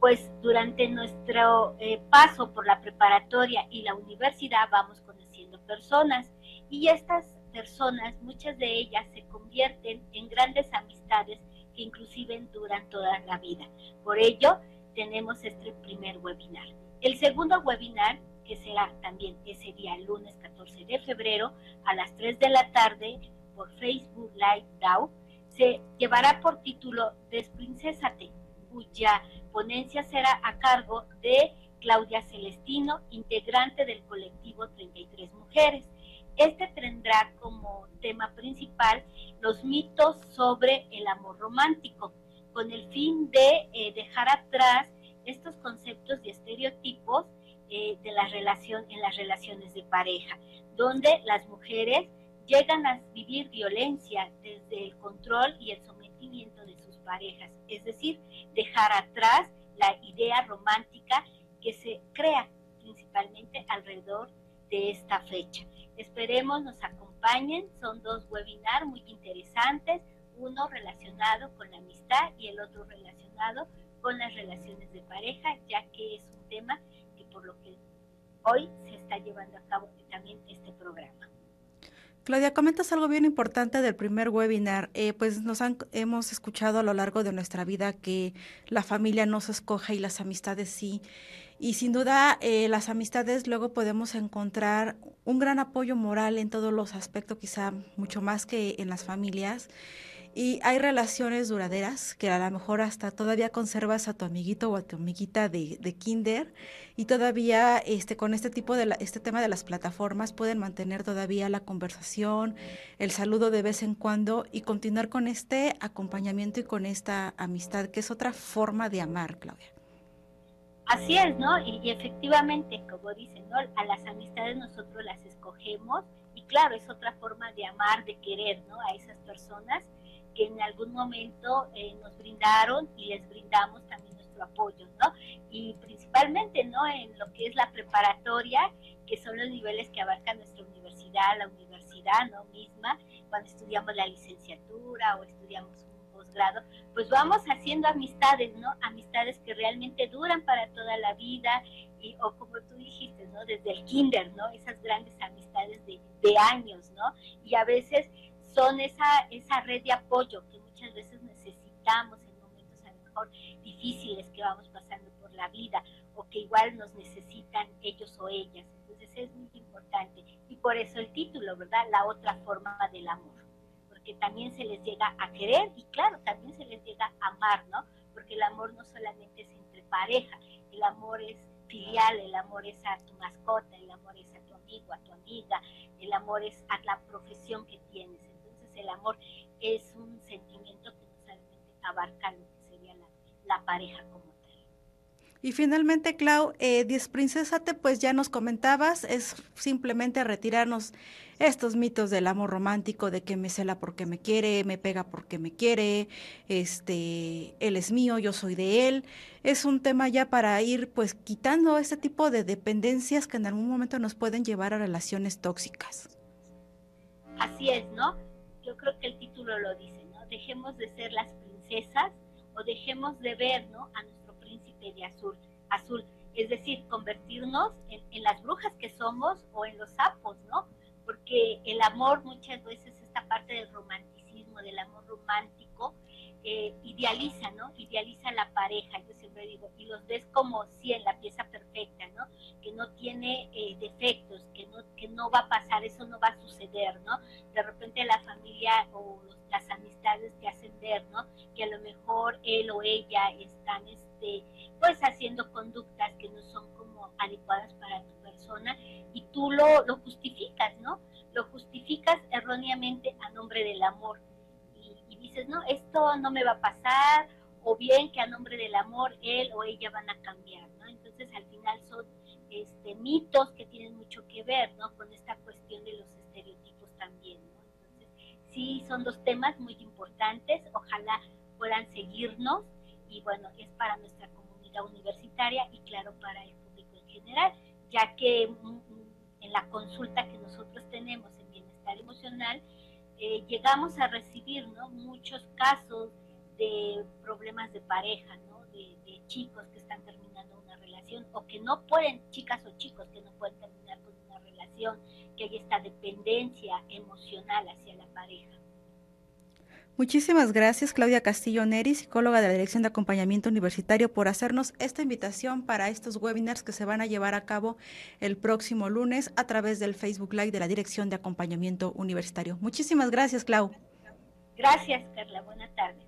Pues durante nuestro eh, paso por la preparatoria y la universidad vamos conociendo personas y estas personas, muchas de ellas se convierten en grandes amistades que inclusive duran toda la vida. Por ello, tenemos este primer webinar. El segundo webinar, que será también ese día, lunes 14 de febrero, a las 3 de la tarde, por Facebook Live DAO, se llevará por título Desprincésate, cuya ponencia será a cargo de Claudia Celestino, integrante del colectivo 33 Mujeres. Este tendrá como tema principal los mitos sobre el amor romántico con el fin de eh, dejar atrás estos conceptos y estereotipos eh, de la relación en las relaciones de pareja, donde las mujeres llegan a vivir violencia desde el control y el sometimiento de sus parejas, es decir, dejar atrás la idea romántica que se crea principalmente alrededor de esta fecha. Esperemos nos acompañen, son dos webinars muy interesantes, uno relacionado con la amistad y el otro relacionado con las relaciones de pareja, ya que es un tema que por lo que hoy se está llevando a cabo también este programa. Claudia, comentas algo bien importante del primer webinar. Eh, pues nos han, hemos escuchado a lo largo de nuestra vida que la familia no se escoge y las amistades sí. Y sin duda, eh, las amistades luego podemos encontrar un gran apoyo moral en todos los aspectos, quizá mucho más que en las familias. Y hay relaciones duraderas que a lo mejor hasta todavía conservas a tu amiguito o a tu amiguita de, de kinder y todavía este, con este tipo de este tema de las plataformas pueden mantener todavía la conversación, el saludo de vez en cuando y continuar con este acompañamiento y con esta amistad que es otra forma de amar, Claudia. Así es, ¿no? Y, y efectivamente, como dicen, ¿no? A las amistades nosotros las escogemos y claro, es otra forma de amar, de querer, ¿no? A esas personas que en algún momento eh, nos brindaron y les brindamos también nuestro apoyo, ¿no? Y principalmente, ¿no? En lo que es la preparatoria, que son los niveles que abarca nuestra universidad, la universidad, ¿no? Misma, cuando estudiamos la licenciatura o estudiamos un posgrado, pues vamos haciendo amistades, ¿no? Amistades que realmente duran para toda la vida y, o como tú dijiste, ¿no? Desde el kinder, ¿no? Esas grandes amistades de, de años, ¿no? Y a veces son esa, esa red de apoyo que muchas veces necesitamos en momentos a lo mejor difíciles que vamos pasando por la vida o que igual nos necesitan ellos o ellas. Entonces es muy importante. Y por eso el título, ¿verdad? La otra forma del amor. porque también se les llega a querer y claro, también se les llega a amar, ¿no? Porque el amor no solamente es entre pareja, el amor es filial, el amor es a tu mascota, el amor es a tu amigo, a tu amiga, el amor es a la profesión que tienes. El amor es un sentimiento que no solamente abarca lo que sería la, la pareja como y finalmente, Clau, eh, Diez Princesate, pues ya nos comentabas, es simplemente retirarnos estos mitos del amor romántico, de que me cela porque me quiere, me pega porque me quiere, este, él es mío, yo soy de él. Es un tema ya para ir pues quitando este tipo de dependencias que en algún momento nos pueden llevar a relaciones tóxicas. Así es, ¿no? Yo creo que el título lo dice, ¿no? Dejemos de ser las princesas o dejemos de ver, ¿no? A príncipe de azul, azul. Es decir, convertirnos en, las brujas que somos o en los sapos, ¿no? Porque el amor muchas veces, esta parte del romanticismo, del amor romántico, eh, idealiza, ¿no? Idealiza la pareja, yo siempre digo, y los ves como si en la pieza perfecta, ¿no? Que no tiene eh, defectos, que no, que no va a pasar, eso no va a suceder, ¿no? De repente la familia o las amistades te hacen ver, ¿no? Que a lo mejor él o ella están, este, pues haciendo conductas que no son como adecuadas para tu persona y tú lo, lo justificas, ¿no? Lo justificas erróneamente a nombre del amor dices, no, esto no me va a pasar o bien que a nombre del amor él o ella van a cambiar, ¿no? Entonces al final son este, mitos que tienen mucho que ver, ¿no? Con esta cuestión de los estereotipos también, ¿no? Entonces sí son dos temas muy importantes, ojalá puedan seguirnos y bueno, es para nuestra comunidad universitaria y claro para el público en general, ya que mm, mm, en la consulta que nosotros tenemos en bienestar emocional, eh, llegamos a recibir ¿no? muchos casos de problemas de pareja, ¿no? de, de chicos que están terminando una relación o que no pueden, chicas o chicos que no pueden terminar con una relación, que hay esta dependencia emocional hacia la pareja. Muchísimas gracias, Claudia Castillo Neri, psicóloga de la Dirección de Acompañamiento Universitario, por hacernos esta invitación para estos webinars que se van a llevar a cabo el próximo lunes a través del Facebook Live de la Dirección de Acompañamiento Universitario. Muchísimas gracias, Clau. Gracias, Carla. Buenas tardes.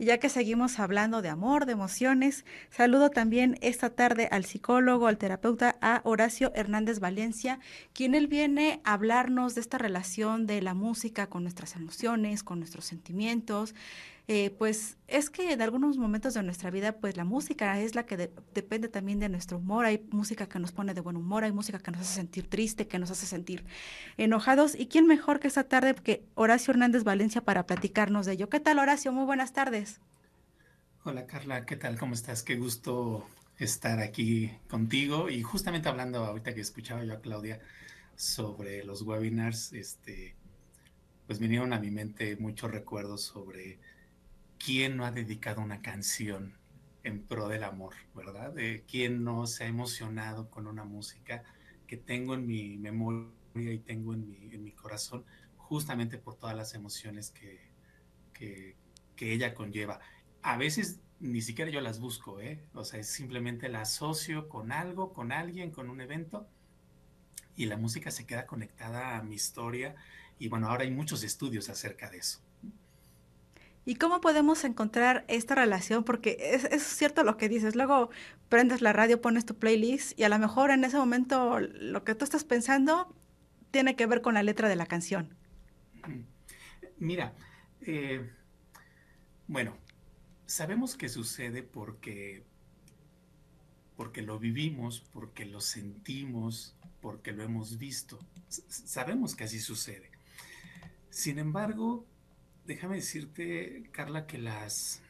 Y ya que seguimos hablando de amor, de emociones, saludo también esta tarde al psicólogo, al terapeuta, a Horacio Hernández Valencia, quien él viene a hablarnos de esta relación de la música con nuestras emociones, con nuestros sentimientos. Eh, pues es que en algunos momentos de nuestra vida, pues la música es la que depende también de nuestro humor. Hay música que nos pone de buen humor, hay música que nos hace sentir triste, que nos hace sentir enojados. ¿Y quién mejor que esta tarde que Horacio Hernández Valencia para platicarnos de ello? ¿Qué tal, Horacio? Muy buenas tardes. Hola, Carla. ¿Qué tal? ¿Cómo estás? Qué gusto estar aquí contigo. Y justamente hablando ahorita que escuchaba yo a Claudia sobre los webinars, este, pues vinieron a mi mente muchos recuerdos sobre ¿quién no ha dedicado una canción en pro del amor, verdad? De quién no se ha emocionado con una música que tengo en mi memoria y tengo en mi, corazón, justamente por todas las emociones que, que, ella conlleva. A veces ni siquiera yo las busco, ¿eh? O sea, simplemente la asocio con algo, con alguien, con un evento, y la música se queda conectada a mi historia. Y bueno, ahora hay muchos estudios acerca de eso. ¿Y cómo podemos encontrar esta relación? Porque es, cierto lo que dices. Luego prendes la radio, pones tu playlist y a lo mejor en ese momento lo que tú estás pensando tiene que ver con la letra de la canción. Mira, eh, bueno, sabemos que sucede porque, porque lo vivimos, porque lo sentimos, porque lo hemos visto. sabemos que así sucede. Sin embargo, déjame decirte, Carla, que las,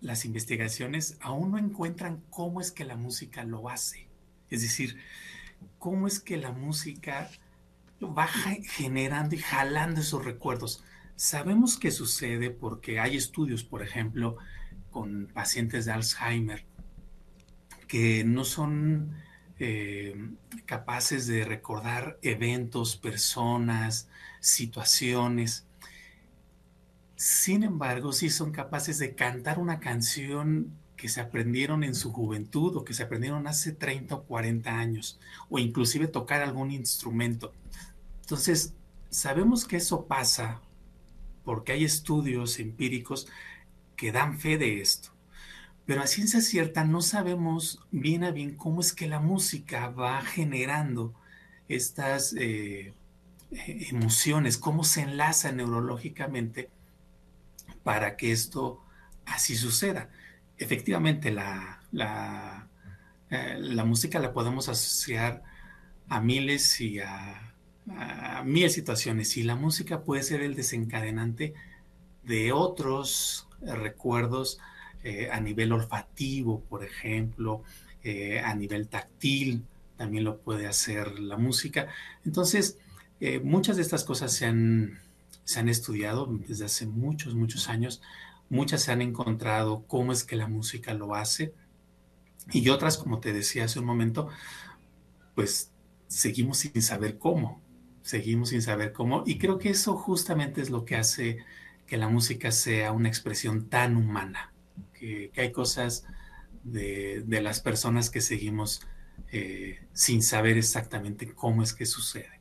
las investigaciones aún no encuentran cómo es que la música lo hace. Es decir, cómo es que la música va generando y jalando esos recuerdos. Sabemos que sucede porque hay estudios, por ejemplo, con pacientes de Alzheimer que no son eh, capaces de recordar eventos, personas, situaciones. Sin embargo, sí son capaces de cantar una canción que se aprendieron en su juventud o que se aprendieron hace 30 o 40 años, o inclusive tocar algún instrumento. Entonces, sabemos que eso pasa porque hay estudios empíricos que dan fe de esto. Pero a ciencia cierta no sabemos bien a bien cómo es que la música va generando estas eh, emociones, cómo se enlaza neurológicamente para que esto así suceda. Efectivamente, la, eh, la música la podemos asociar a miles y a, mil situaciones y la música puede ser el desencadenante de otros recuerdos eh, a nivel olfativo, por ejemplo, eh, a nivel táctil, también lo puede hacer la música. Entonces, muchas de estas cosas se han, se han estudiado desde hace muchos, muchos años. Muchas se han encontrado cómo es que la música lo hace y otras, como te decía hace un momento, pues seguimos sin saber cómo, seguimos sin saber cómo. Y creo que eso justamente es lo que hace que la música sea una expresión tan humana, que, hay cosas de, las personas que seguimos eh, sin saber exactamente cómo es que sucede.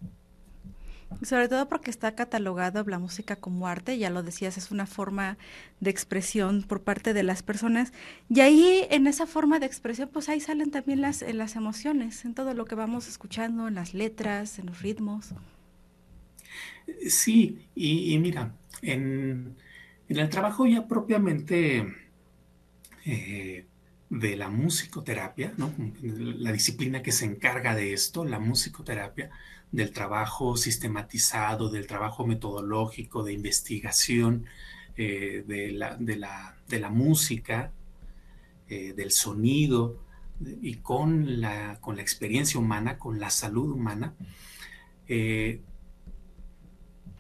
Sobre todo porque está catalogado la música como arte, ya lo decías, es una forma de expresión por parte de las personas. Y ahí, en esa forma de expresión, pues ahí salen también las, las emociones, en todo lo que vamos escuchando, en las letras, en los ritmos. Sí, y, mira, en, el trabajo ya propiamente eh, de la musicoterapia, ¿no? la disciplina que se encarga de esto, la musicoterapia, del trabajo sistematizado, del trabajo metodológico, de investigación eh, de, la, música, eh, del sonido y con la, experiencia humana, con la salud humana, eh,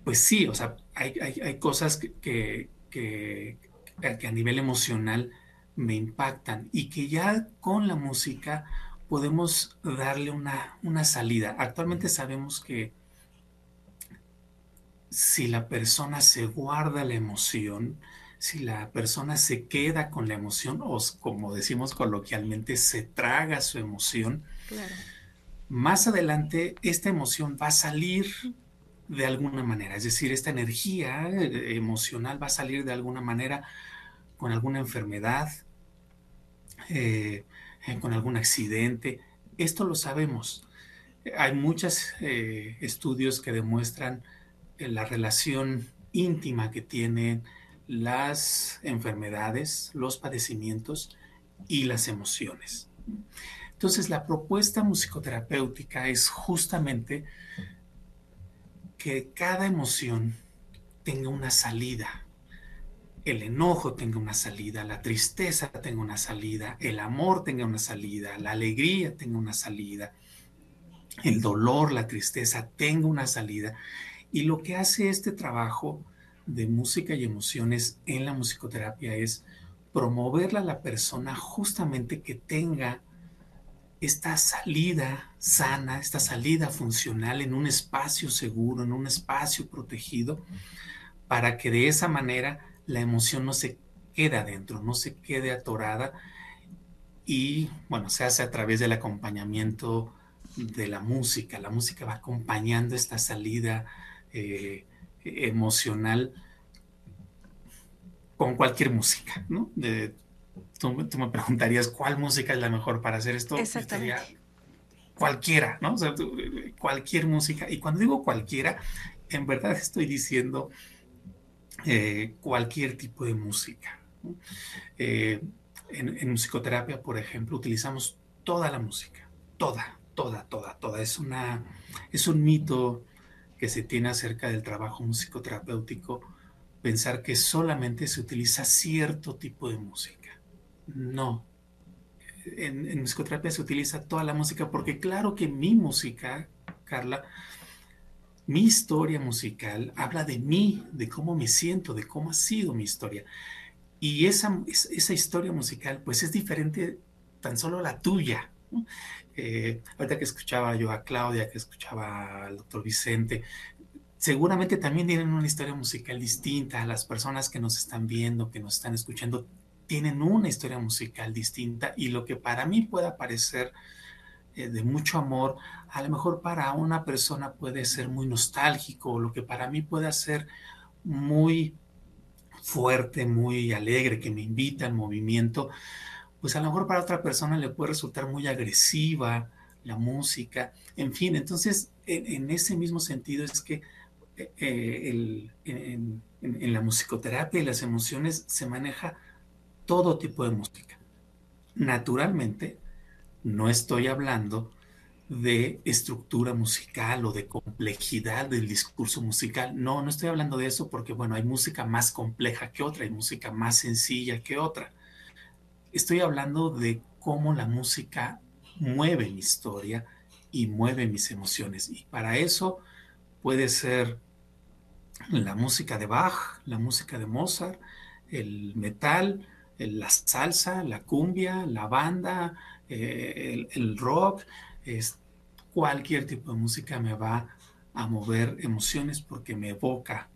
pues sí, o sea, hay, cosas que, que, a nivel emocional me impactan y que ya con la música podemos darle una, una salida. Actualmente sabemos que si la persona se guarda la emoción, si la persona se queda con la emoción o como decimos coloquialmente, se traga su emoción, más adelante esta emoción va a salir de alguna manera, es decir, esta energía eh, emocional va a salir de alguna manera con alguna enfermedad, eh, con algún accidente. Esto lo sabemos. Hay muchos eh, estudios que demuestran eh, la relación íntima que tienen las enfermedades, los padecimientos y las emociones. Entonces, la propuesta musicoterapéutica es justamente que cada emoción tenga una salida, el enojo tenga una salida, la tristeza tenga una salida, el amor tenga una salida, la alegría tenga una salida, el dolor, la tristeza tenga una salida. Y lo que hace este trabajo de música y emociones en la musicoterapia es promoverla a la persona justamente que tenga esta salida sana, esta salida funcional en un espacio seguro, en un espacio protegido, para que de esa manera la emoción no se queda adentro, no se quede atorada y bueno, se hace a través del acompañamiento de la música. La música va acompañando esta salida eh, emocional con cualquier música, ¿no? tú, me preguntarías cuál música es la mejor para hacer esto. Exactamente. Cualquiera, ¿no? O sea, cualquier música. Y cuando digo cualquiera, en verdad estoy diciendo eh, cualquier tipo de música. Eh, en, musicoterapia, por ejemplo, utilizamos toda la música, toda, toda, toda, toda. Es, una, es un mito que se tiene acerca del trabajo musicoterapéutico pensar que solamente se utiliza cierto tipo de música. No. En, en musicoterapia se utiliza toda la música porque claro que mi música, Carla, mi historia musical habla de mí, de cómo me siento, de cómo ha sido mi historia. Y esa, esa historia musical, pues es diferente tan solo la tuya. Eh, ahorita que escuchaba yo a Claudia, que escuchaba al doctor Vicente, seguramente también tienen una historia musical distinta. Las personas que nos están viendo, que nos están escuchando, tienen una historia musical distinta y lo que para mí pueda parecer eh, de mucho amor, a lo mejor para una persona puede ser muy nostálgico, lo que para mí puede ser muy fuerte, muy alegre, que me invita al movimiento, pues a lo mejor para otra persona le puede resultar muy agresiva la música, en fin, entonces en, ese mismo sentido es que eh, eh, en, en la musicoterapia y las emociones se maneja todo tipo de música. Naturalmente, no estoy hablando de estructura musical o de complejidad del discurso musical. No, no estoy hablando de eso porque, bueno, hay música más compleja que otra, hay música más sencilla que otra. Estoy hablando de cómo la música mueve mi historia y mueve mis emociones. Y para eso puede ser la música de Bach, la música de Mozart, el metal, la salsa, la cumbia, la banda, eh, el, rock, es, cualquier tipo de música me va a mover emociones porque me evoca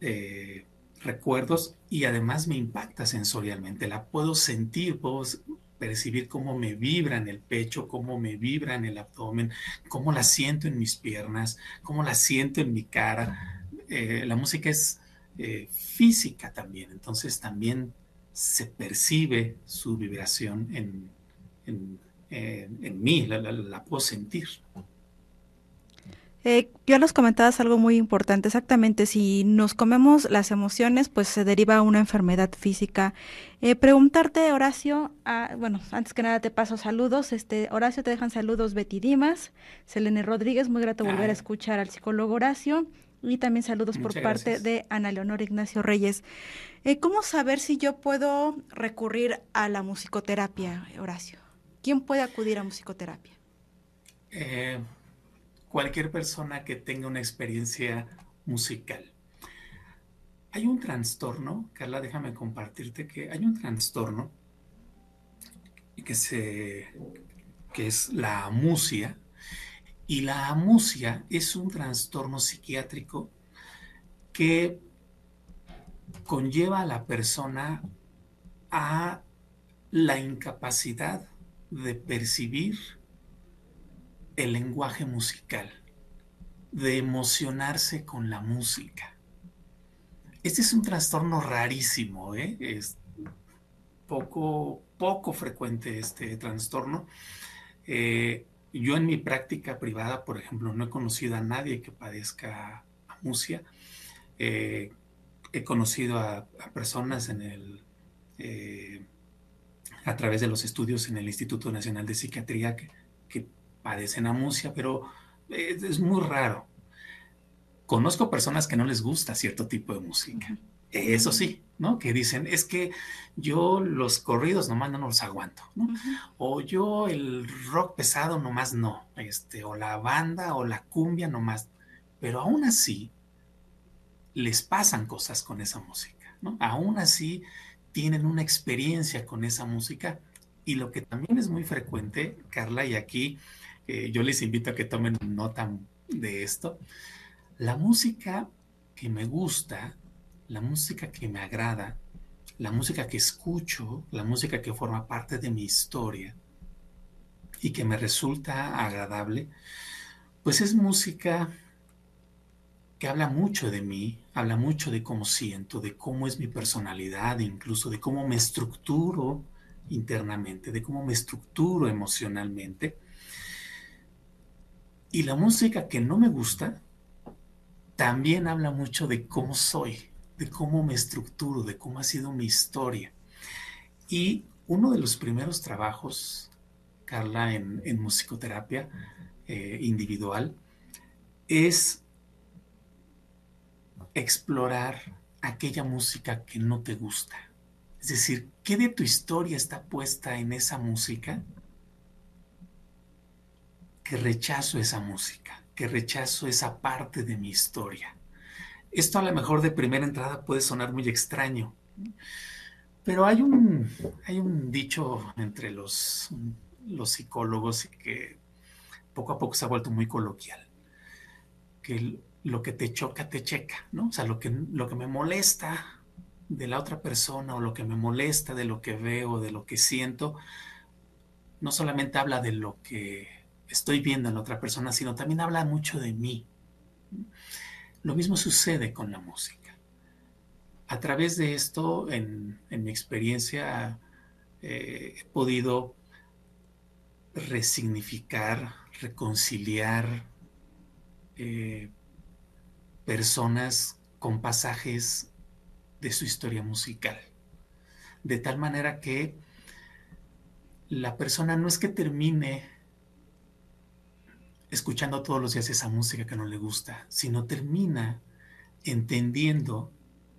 eh, recuerdos y además me impacta sensorialmente. La puedo sentir, puedo percibir cómo me vibra en el pecho, cómo me vibra en el abdomen, cómo la siento en mis piernas, cómo la siento en mi cara. Eh, la música es física también, entonces también se percibe su vibración en, en, mí, la, puedo sentir. Eh, ya nos comentabas algo muy importante, exactamente, si nos comemos las emociones, pues se deriva una enfermedad física. Eh, preguntarte, Horacio, bueno, antes que nada te paso saludos, este, Horacio te dejan saludos Betty Dimas, Selene Rodríguez, muy grato volver a escuchar al psicólogo Horacio, y también saludos por parte de Ana Leonor Ignacio Reyes. Eh, ¿Cómo saber si yo puedo recurrir a la musicoterapia, Horacio? ¿Quién puede acudir a musicoterapia? Eh, cualquier persona que tenga una experiencia musical. Hay un trastorno, Carla, déjame compartirte que hay un trastorno que, se, que es la amusia, y la amusia es un trastorno psiquiátrico que conlleva a la persona a la incapacidad de percibir el lenguaje musical, de emocionarse con la música. Este es un trastorno rarísimo, ¿eh? es poco, poco frecuente este trastorno. Eh, yo en mi práctica privada, por ejemplo, no he conocido a nadie que padezca amusia. Eh, he conocido a, personas en el a través de los estudios en el Instituto Nacional de Psiquiatría que, padecen amusia, pero es, muy raro. Conozco personas que no les gusta cierto tipo de música. Eso sí, ¿no? Que dicen, es que yo los corridos nomás no los aguanto, ¿no? O yo el rock pesado nomás no, este, o la banda o la cumbia nomás. Pero aún así, les pasan cosas con esa música, ¿no? Aún así, tienen una experiencia con esa música. Y lo que también es muy frecuente, Carla, y aquí eh, yo les invito a que tomen nota de esto, la música que me gusta, la música que me agrada, la música que escucho, la música que forma parte de mi historia y que me resulta agradable, pues es música que habla mucho de mí, habla mucho de cómo siento, de cómo es mi personalidad, incluso de cómo me estructuro internamente, de cómo me estructuro emocionalmente. Y la música que no me gusta también habla mucho de cómo soy, de cómo me estructuro, de cómo ha sido mi historia. Y uno de los primeros trabajos, Carla, en, musicoterapia eh, individual, es explorar aquella música que no te gusta. Es decir, ¿qué de tu historia está puesta en esa música? Que rechazo esa música, que rechazo esa parte de mi historia. Esto a lo mejor de primera entrada puede sonar muy extraño, pero hay un, hay un dicho entre los, los psicólogos que poco a poco se ha vuelto muy coloquial, que lo que te choca, te checa, ¿no? O sea, lo que, lo que me molesta de la otra persona o lo que me molesta de lo que veo, de lo que siento, no solamente habla de lo que estoy viendo en la otra persona, sino también habla mucho de mí. Lo mismo sucede con la música. a través de esto, en, mi experiencia, eh, he podido resignificar, reconciliar eh, personas con pasajes de su historia musical. De tal manera que la persona no es que termine escuchando todos los días esa música que no le gusta, sino termina entendiendo,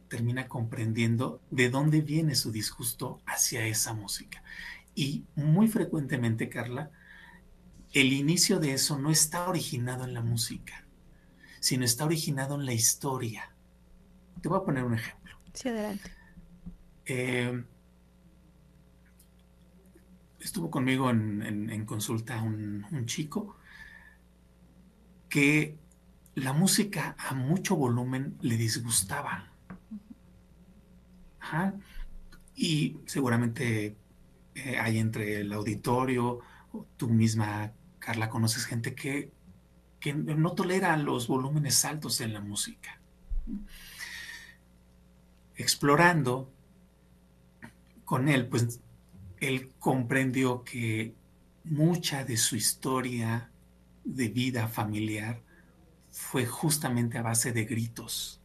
termina comprendiendo de dónde viene su disgusto hacia esa música. Y muy frecuentemente, Carla, el inicio de eso no está originado en la música, sino está originado en la historia. Te voy a poner un ejemplo. Sí, adelante. Eh, estuvo conmigo en, consulta un, chico que la música a mucho volumen le disgustaba. Y seguramente eh, hay entre el auditorio, tú misma, Carla, conoces gente que, que no tolera los volúmenes altos en la música. Explorando con él, pues él comprendió que mucha de su historia de vida familiar fue justamente a base de gritos,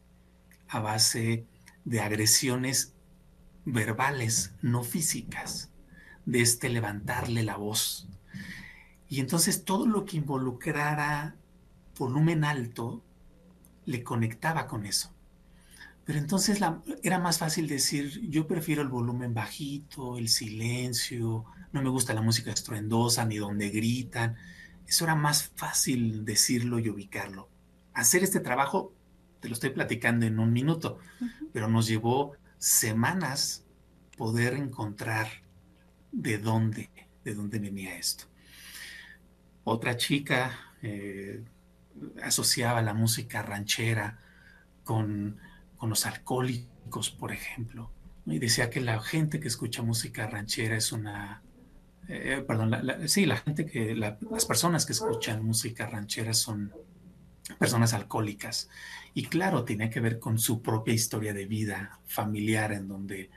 a base de agresiones verbales, no físicas, de este levantarle la voz. Y entonces todo lo que involucrara volumen alto le conectaba con eso. Pero entonces era más fácil decir, yo prefiero el volumen bajito, el silencio, no me gusta la música estruendosa ni donde gritan. Eso era más fácil decirlo y ubicarlo. Hacer este trabajo, te lo estoy platicando en un minuto, pero nos llevó semanas poder encontrar de dónde, de dónde venía esto. Otra chica eh, asociaba la música ranchera con con los alcohólicos, por ejemplo. Y decía que la gente que escucha música ranchera es una... Eh, perdón, sí, la gente que... las personas que escuchan música ranchera son personas alcohólicas. Y claro, tiene que ver con su propia historia de vida familiar, en donde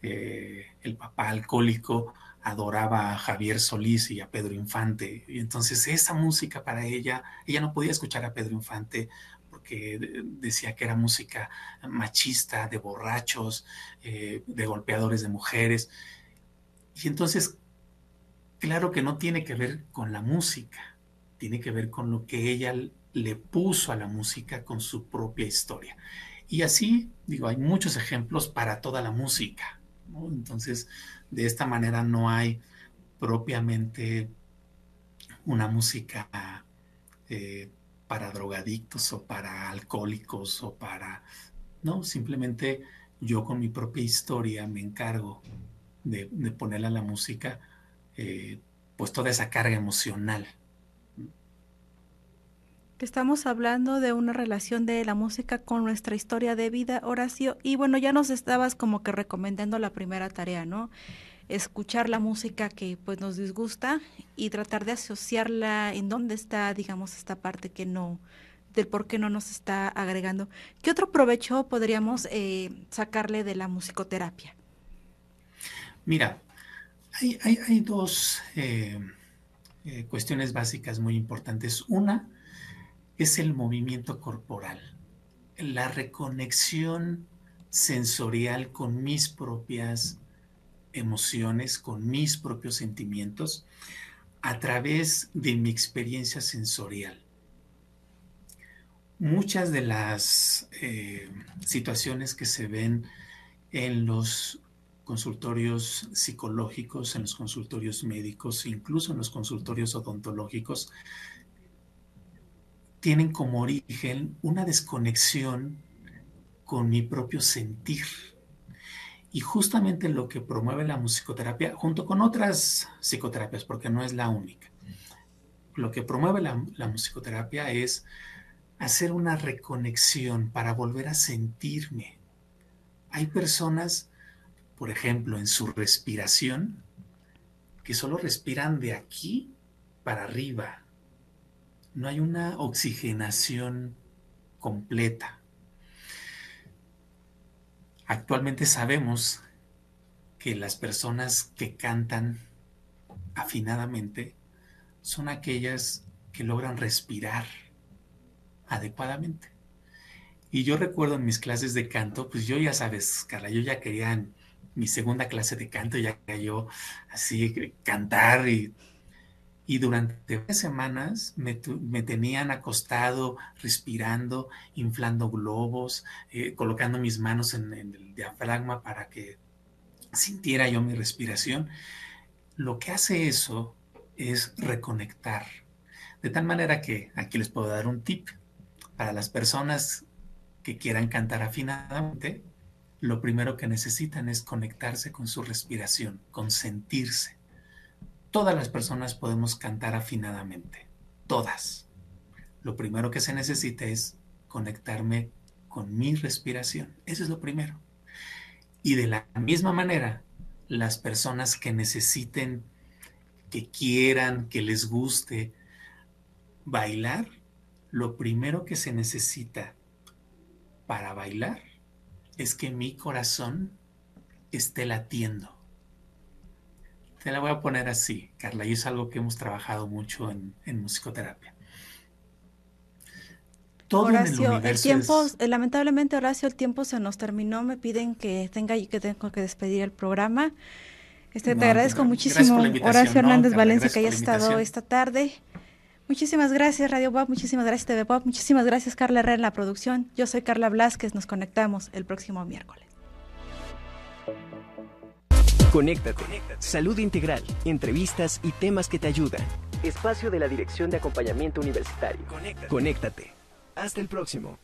eh, el papá alcohólico adoraba a Javier Solís y a Pedro Infante. Y entonces esa música para ella, ella no podía escuchar a Pedro Infante que decía que era música machista, de borrachos, eh, de golpeadores de mujeres. Y entonces, claro que no tiene que ver con la música, tiene que ver con lo que ella le puso a la música con su propia historia. Y así, digo, hay muchos ejemplos para toda la música. Entonces, de esta manera no hay propiamente una música eh, para drogadictos o para alcohólicos o para... No, simplemente yo con mi propia historia me encargo de, ponerle a la música eh, pues toda esa carga emocional. Estamos hablando de una relación de la música con nuestra historia de vida, Horacio, y bueno, ya nos estabas como que recomendando la primera tarea, ¿no? escuchar la música que pues nos disgusta y tratar de asociarla en dónde está, digamos, esta parte que no, del por qué no nos está agregando. ¿Qué otro provecho podríamos eh, sacarle de la musicoterapia? Mira, hay, dos eh, eh, cuestiones básicas muy importantes. Una es el movimiento corporal, la reconexión sensorial con mis propias emociones, con mis propios sentimientos, a través de mi experiencia sensorial. Muchas de las eh, situaciones que se ven en los consultorios psicológicos, en los consultorios médicos, incluso en los consultorios odontológicos, tienen como origen una desconexión con mi propio sentir y justamente lo que promueve la musicoterapia, junto con otras psicoterapias, porque no es la única, lo que promueve la, musicoterapia es hacer una reconexión para volver a sentirme. Hay personas, por ejemplo, en su respiración, que solo respiran de aquí para arriba. No hay una oxigenación completa Actualmente sabemos que las personas que cantan afinadamente son aquellas que logran respirar adecuadamente. Y yo recuerdo en mis clases de canto, pues yo ya sabes, Carla, yo ya quería en mi segunda clase de canto, ya yo así cantar y, y durante semanas me, tenían acostado, respirando, inflando globos, eh, colocando mis manos en, en el diafragma para que sintiera yo mi respiración. Lo que hace eso es reconectar. De tal manera que aquí les puedo dar un tip para las personas que quieran cantar afinadamente, lo primero que necesitan es conectarse con su respiración, con sentirse. Todas las personas podemos cantar afinadamente, todas. Lo primero que se necesita es conectarme con mi respiración. Eso es lo primero. Y de la misma manera, las personas que necesiten, que quieran, que les guste bailar, lo primero que se necesita para bailar es que mi corazón esté latiendo. Te la voy a poner así, Carla, y es algo que hemos trabajado mucho en, musicoterapia. Todo Horacio, el, tiempo, eh, lamentablemente Horacio, el tiempo se nos terminó, me piden que tenga y que tengo que despedir el programa. Este, te agradezco muchísimo, Horacio Hernández Valencia, que haya estado esta tarde. Muchísimas gracias Radio Bob, muchísimas gracias TV Bob, muchísimas gracias Carla Herrera en la producción. Yo soy Carla Blasquez, nos conectamos el próximo miércoles. Conéctate. Salud integral, entrevistas y temas que te ayudan. Espacio de la Dirección de Acompañamiento Universitario. Conéctate. Hasta el próximo.